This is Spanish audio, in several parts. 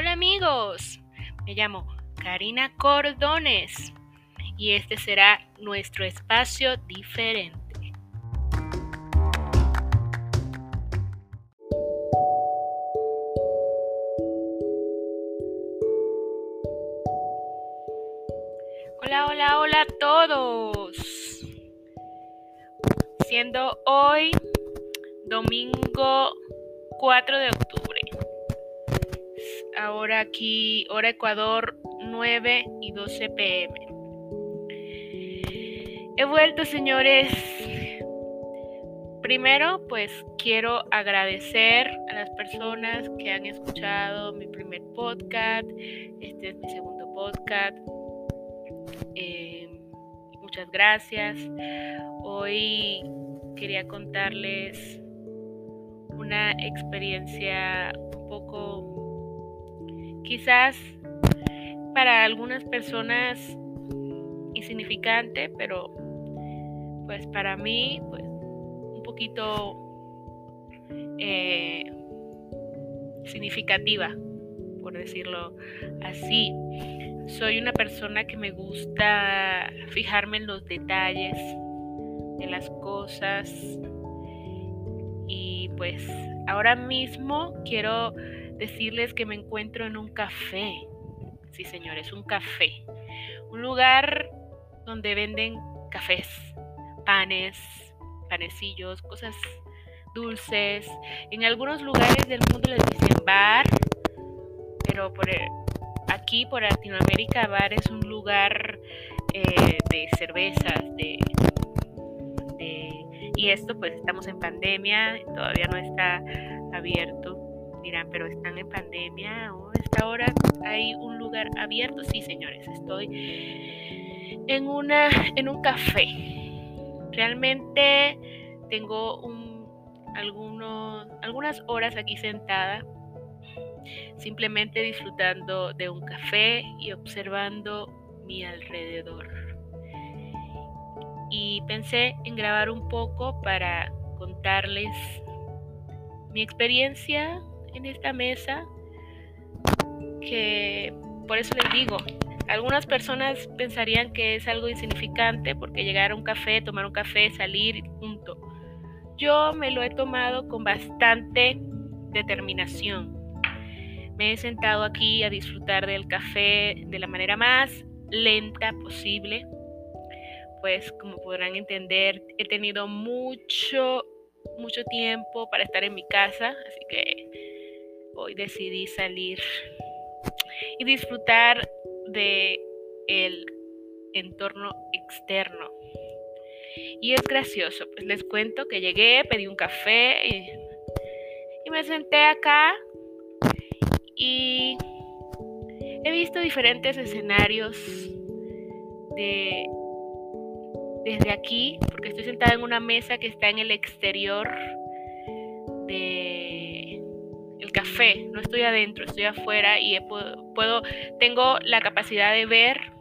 Hola amigos, me llamo Karina Cordones y este será nuestro espacio diferente. Hola, hola, hola a todos. Siendo hoy domingo 4 de octubre. Ahora aquí, hora Ecuador, 9 y 12 pm. He vuelto, señores. Primero, pues quiero agradecer a las personas que han escuchado mi primer podcast. Este es mi segundo podcast. Eh, muchas gracias. Hoy quería contarles una experiencia un poco, quizás para algunas personas insignificante, pero pues para mí, pues un poquito eh, significativa, por decirlo así. Soy una persona que me gusta fijarme en los detalles de las cosas y pues ahora mismo quiero decirles que me encuentro en un café. Sí, señores, un café. Un lugar donde venden cafés, panes, panecillos, cosas dulces. En algunos lugares del mundo les dicen bar, pero por aquí, por Latinoamérica, bar es un lugar eh, de cervezas, de y esto pues estamos en pandemia, todavía no está abierto. Pero están en pandemia o esta hora hay un lugar abierto. Sí, señores, estoy en una en un café. Realmente tengo un, algunos, algunas horas aquí sentada, simplemente disfrutando de un café y observando mi alrededor y pensé en grabar un poco para contarles mi experiencia en esta mesa que por eso les digo, algunas personas pensarían que es algo insignificante porque llegar a un café, tomar un café, salir y punto. Yo me lo he tomado con bastante determinación. Me he sentado aquí a disfrutar del café de la manera más lenta posible pues como podrán entender, he tenido mucho, mucho tiempo para estar en mi casa, así que hoy decidí salir y disfrutar de el entorno externo. Y es gracioso, pues les cuento que llegué, pedí un café y, y me senté acá y he visto diferentes escenarios de desde aquí, porque estoy sentada en una mesa que está en el exterior de no estoy adentro, estoy afuera y puedo, tengo la capacidad de ver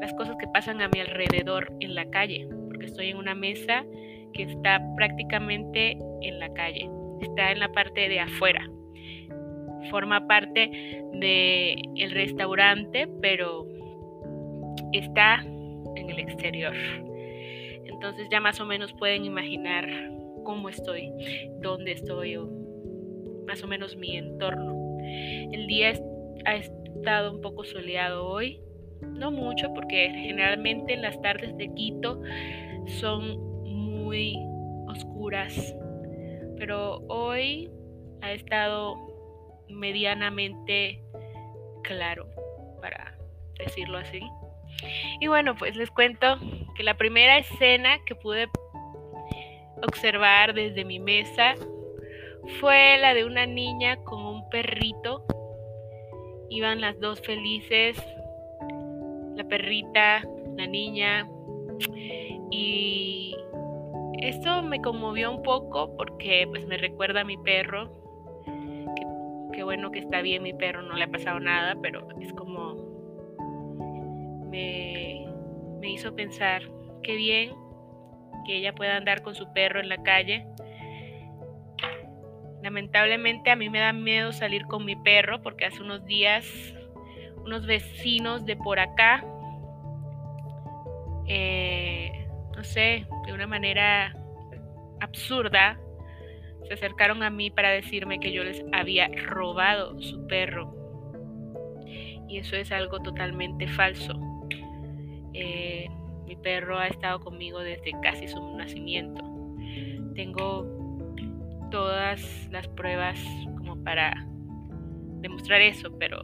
las cosas que pasan a mi alrededor en la calle, porque estoy en una mesa que está prácticamente en la calle, está en la parte de afuera. Forma parte del el restaurante, pero está en el exterior. Entonces ya más o menos pueden imaginar cómo estoy, dónde estoy o más o menos mi entorno. El día ha estado un poco soleado hoy, no mucho porque generalmente las tardes de Quito son muy oscuras, pero hoy ha estado medianamente claro, para decirlo así. Y bueno, pues les cuento que la primera escena que pude observar desde mi mesa fue la de una niña con un perrito. Iban las dos felices, la perrita, la niña. Y esto me conmovió un poco porque pues me recuerda a mi perro. Qué bueno que está bien mi perro, no le ha pasado nada, pero es como me, hizo pensar qué bien que ella pueda andar con su perro en la calle Lamentablemente a mí me da miedo salir con mi perro porque hace unos días unos vecinos de por acá, eh, no sé, de una manera absurda, se acercaron a mí para decirme que yo les había robado su perro. Y eso es algo totalmente falso. Eh, mi perro ha estado conmigo desde casi su nacimiento. Tengo todas las pruebas como para demostrar eso, pero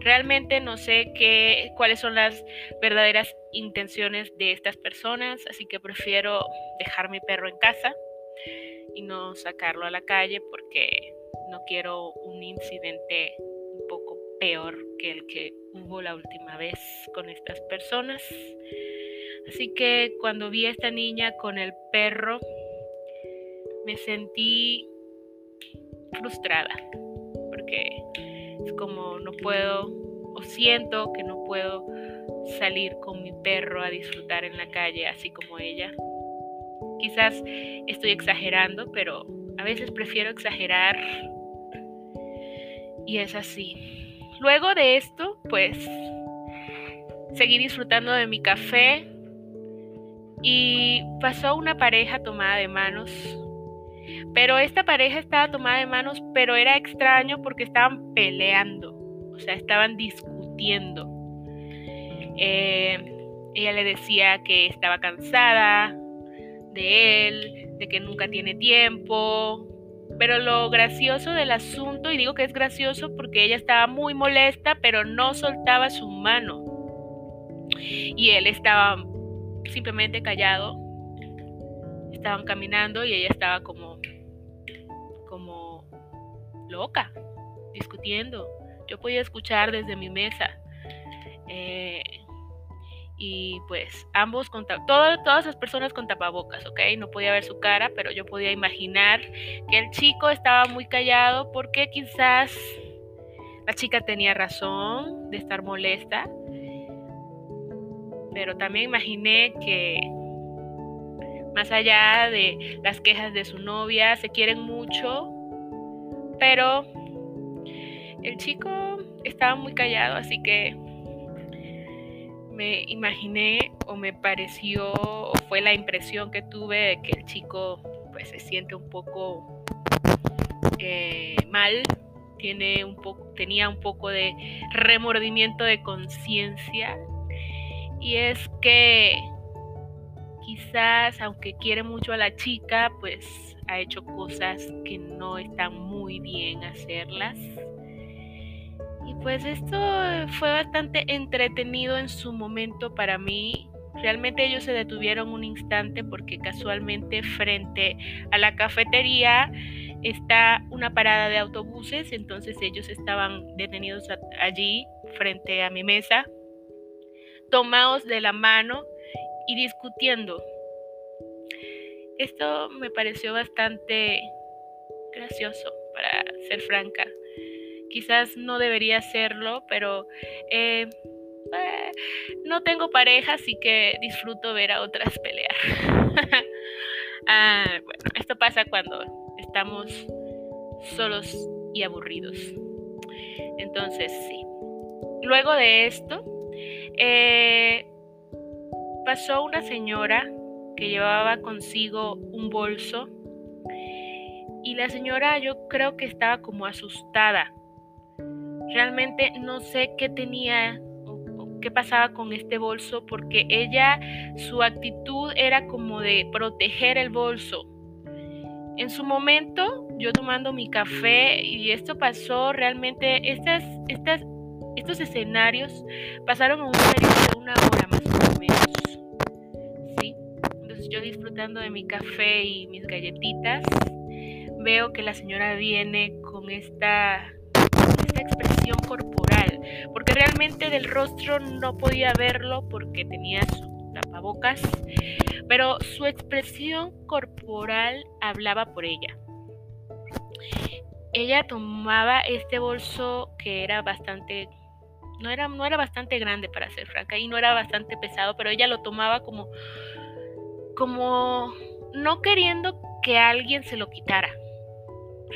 realmente no sé qué, cuáles son las verdaderas intenciones de estas personas, así que prefiero dejar mi perro en casa y no sacarlo a la calle porque no quiero un incidente un poco peor que el que hubo la última vez con estas personas. Así que cuando vi a esta niña con el perro, me sentí frustrada porque es como no puedo o siento que no puedo salir con mi perro a disfrutar en la calle así como ella. Quizás estoy exagerando, pero a veces prefiero exagerar y es así. Luego de esto, pues seguí disfrutando de mi café y pasó una pareja tomada de manos. Pero esta pareja estaba tomada de manos, pero era extraño porque estaban peleando, o sea, estaban discutiendo. Eh, ella le decía que estaba cansada, de él, de que nunca tiene tiempo. Pero lo gracioso del asunto, y digo que es gracioso porque ella estaba muy molesta, pero no soltaba su mano. Y él estaba simplemente callado. Estaban caminando y ella estaba como, como loca, discutiendo. Yo podía escuchar desde mi mesa. Eh, y pues ambos con todas todas las personas con tapabocas, ¿ok? No podía ver su cara, pero yo podía imaginar que el chico estaba muy callado porque quizás la chica tenía razón de estar molesta, pero también imaginé que más allá de las quejas de su novia, se quieren mucho, pero el chico estaba muy callado, así que me imaginé o me pareció o fue la impresión que tuve de que el chico pues se siente un poco eh, mal, tiene un poco, tenía un poco de remordimiento de conciencia. Y es que quizás aunque quiere mucho a la chica pues ha hecho cosas que no están muy bien hacerlas y pues esto fue bastante entretenido en su momento para mí. Realmente ellos se detuvieron un instante porque casualmente frente a la cafetería está una parada de autobuses, entonces ellos estaban detenidos allí frente a mi mesa, tomados de la mano y discutiendo. Esto me pareció bastante gracioso, para ser franca. Quizás no debería hacerlo, pero eh, eh, no tengo pareja, así que disfruto ver a otras pelear. ah, bueno, esto pasa cuando estamos solos y aburridos. Entonces, sí. Luego de esto, eh, pasó una señora que llevaba consigo un bolso y la señora yo creo que estaba como asustada Realmente no sé qué tenía qué pasaba con este bolso porque ella, su actitud era como de proteger el bolso. En su momento, yo tomando mi café y esto pasó realmente, estas, estas, estos escenarios pasaron en un periodo de una hora más o menos. Yo disfrutando de mi café y mis galletitas, veo que la señora viene con esta esta expresión corporal, porque realmente del rostro no podía verlo porque tenía su tapabocas, pero su expresión corporal hablaba por ella. Ella tomaba este bolso que era bastante no era, no era bastante grande para ser franca y no era bastante pesado, pero ella lo tomaba como, como no queriendo que alguien se lo quitara.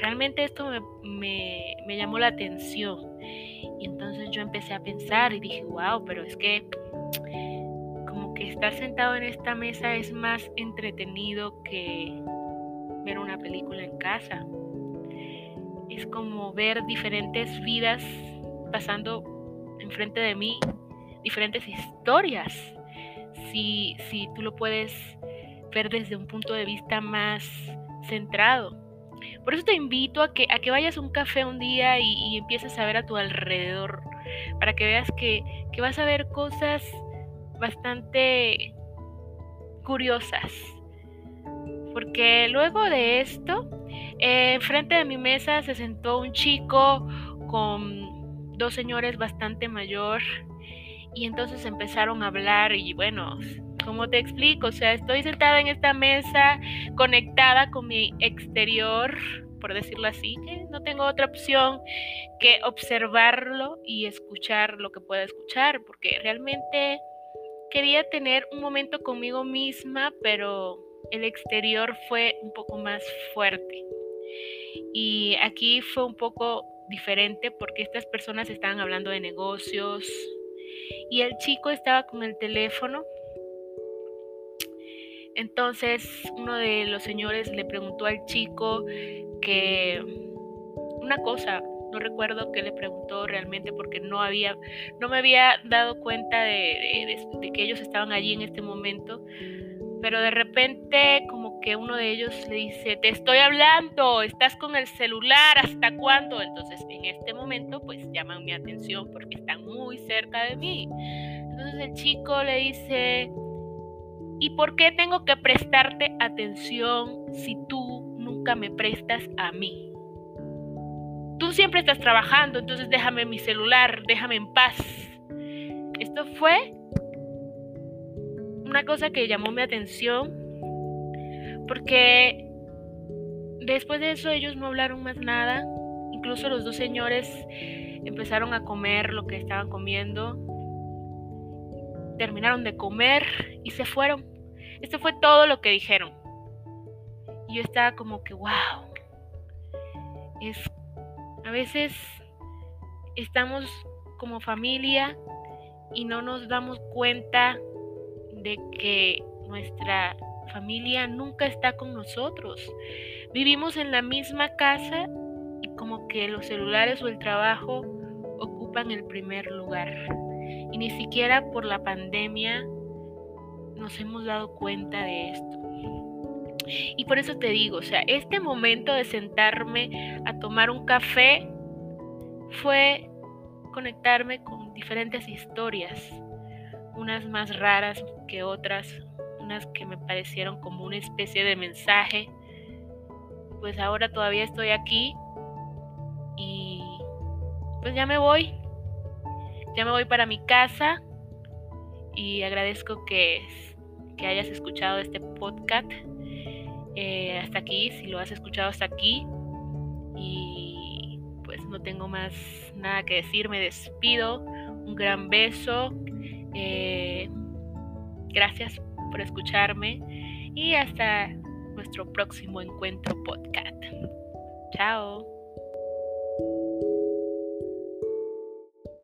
realmente esto me, me, llamó la atención. Y entonces yo empecé a pensar y dije, wow, pero es que como que estar sentado en esta mesa es más entretenido que ver una película en casa. Es como ver diferentes vidas pasando enfrente de mí, diferentes historias. Si, si tú lo puedes desde un punto de vista más centrado. Por eso te invito a que, a que vayas a un café un día y, empieces a ver a tu alrededor, para que veas que, vas a ver cosas bastante curiosas. Porque luego de esto, eh, frente de mi mesa se sentó un chico con dos señores bastante mayor y entonces empezaron a hablar y bueno, como te explico? O sea, estoy sentada en esta mesa conectada con mi exterior, por decirlo así, que no tengo otra opción que observarlo y escuchar lo que pueda escuchar, porque realmente quería tener un momento conmigo misma, pero el exterior fue un poco más fuerte. Y aquí fue un poco diferente porque estas personas estaban hablando de negocios y el chico estaba con el teléfono entonces uno de los señores le preguntó al chico que una cosa, no recuerdo qué le preguntó realmente porque no había, no me había dado cuenta de, que ellos estaban allí en este momento, pero de repente como que uno de ellos le dice, te estoy hablando, estás con el celular, ¿hasta cuándo? Entonces en este momento pues llaman mi atención porque están muy cerca de mí. Entonces el chico le dice, ¿Y por qué tengo que prestarte atención si tú nunca me prestas a mí? Tú siempre estás trabajando, entonces déjame mi celular, déjame en paz. Esto fue una cosa que llamó mi atención porque después de eso ellos no hablaron más nada. Incluso los dos señores empezaron a comer lo que estaban comiendo. Terminaron de comer y se fueron. Esto fue todo lo que dijeron. Y yo estaba como que, wow. Es, a veces estamos como familia y no nos damos cuenta de que nuestra familia nunca está con nosotros. Vivimos en la misma casa y como que los celulares o el trabajo ocupan el primer lugar. Y ni siquiera por la pandemia nos hemos dado cuenta de esto. Y por eso te digo, o sea, este momento de sentarme a tomar un café fue conectarme con diferentes historias, unas más raras que otras, unas que me parecieron como una especie de mensaje. Pues ahora todavía estoy aquí y pues ya me voy, ya me voy para mi casa y agradezco que, que hayas escuchado este podcast eh, hasta aquí, si lo has escuchado hasta aquí. Y pues no tengo más nada que decir, me despido. Un gran beso. Eh, gracias por escucharme y hasta nuestro próximo encuentro podcast. Chao.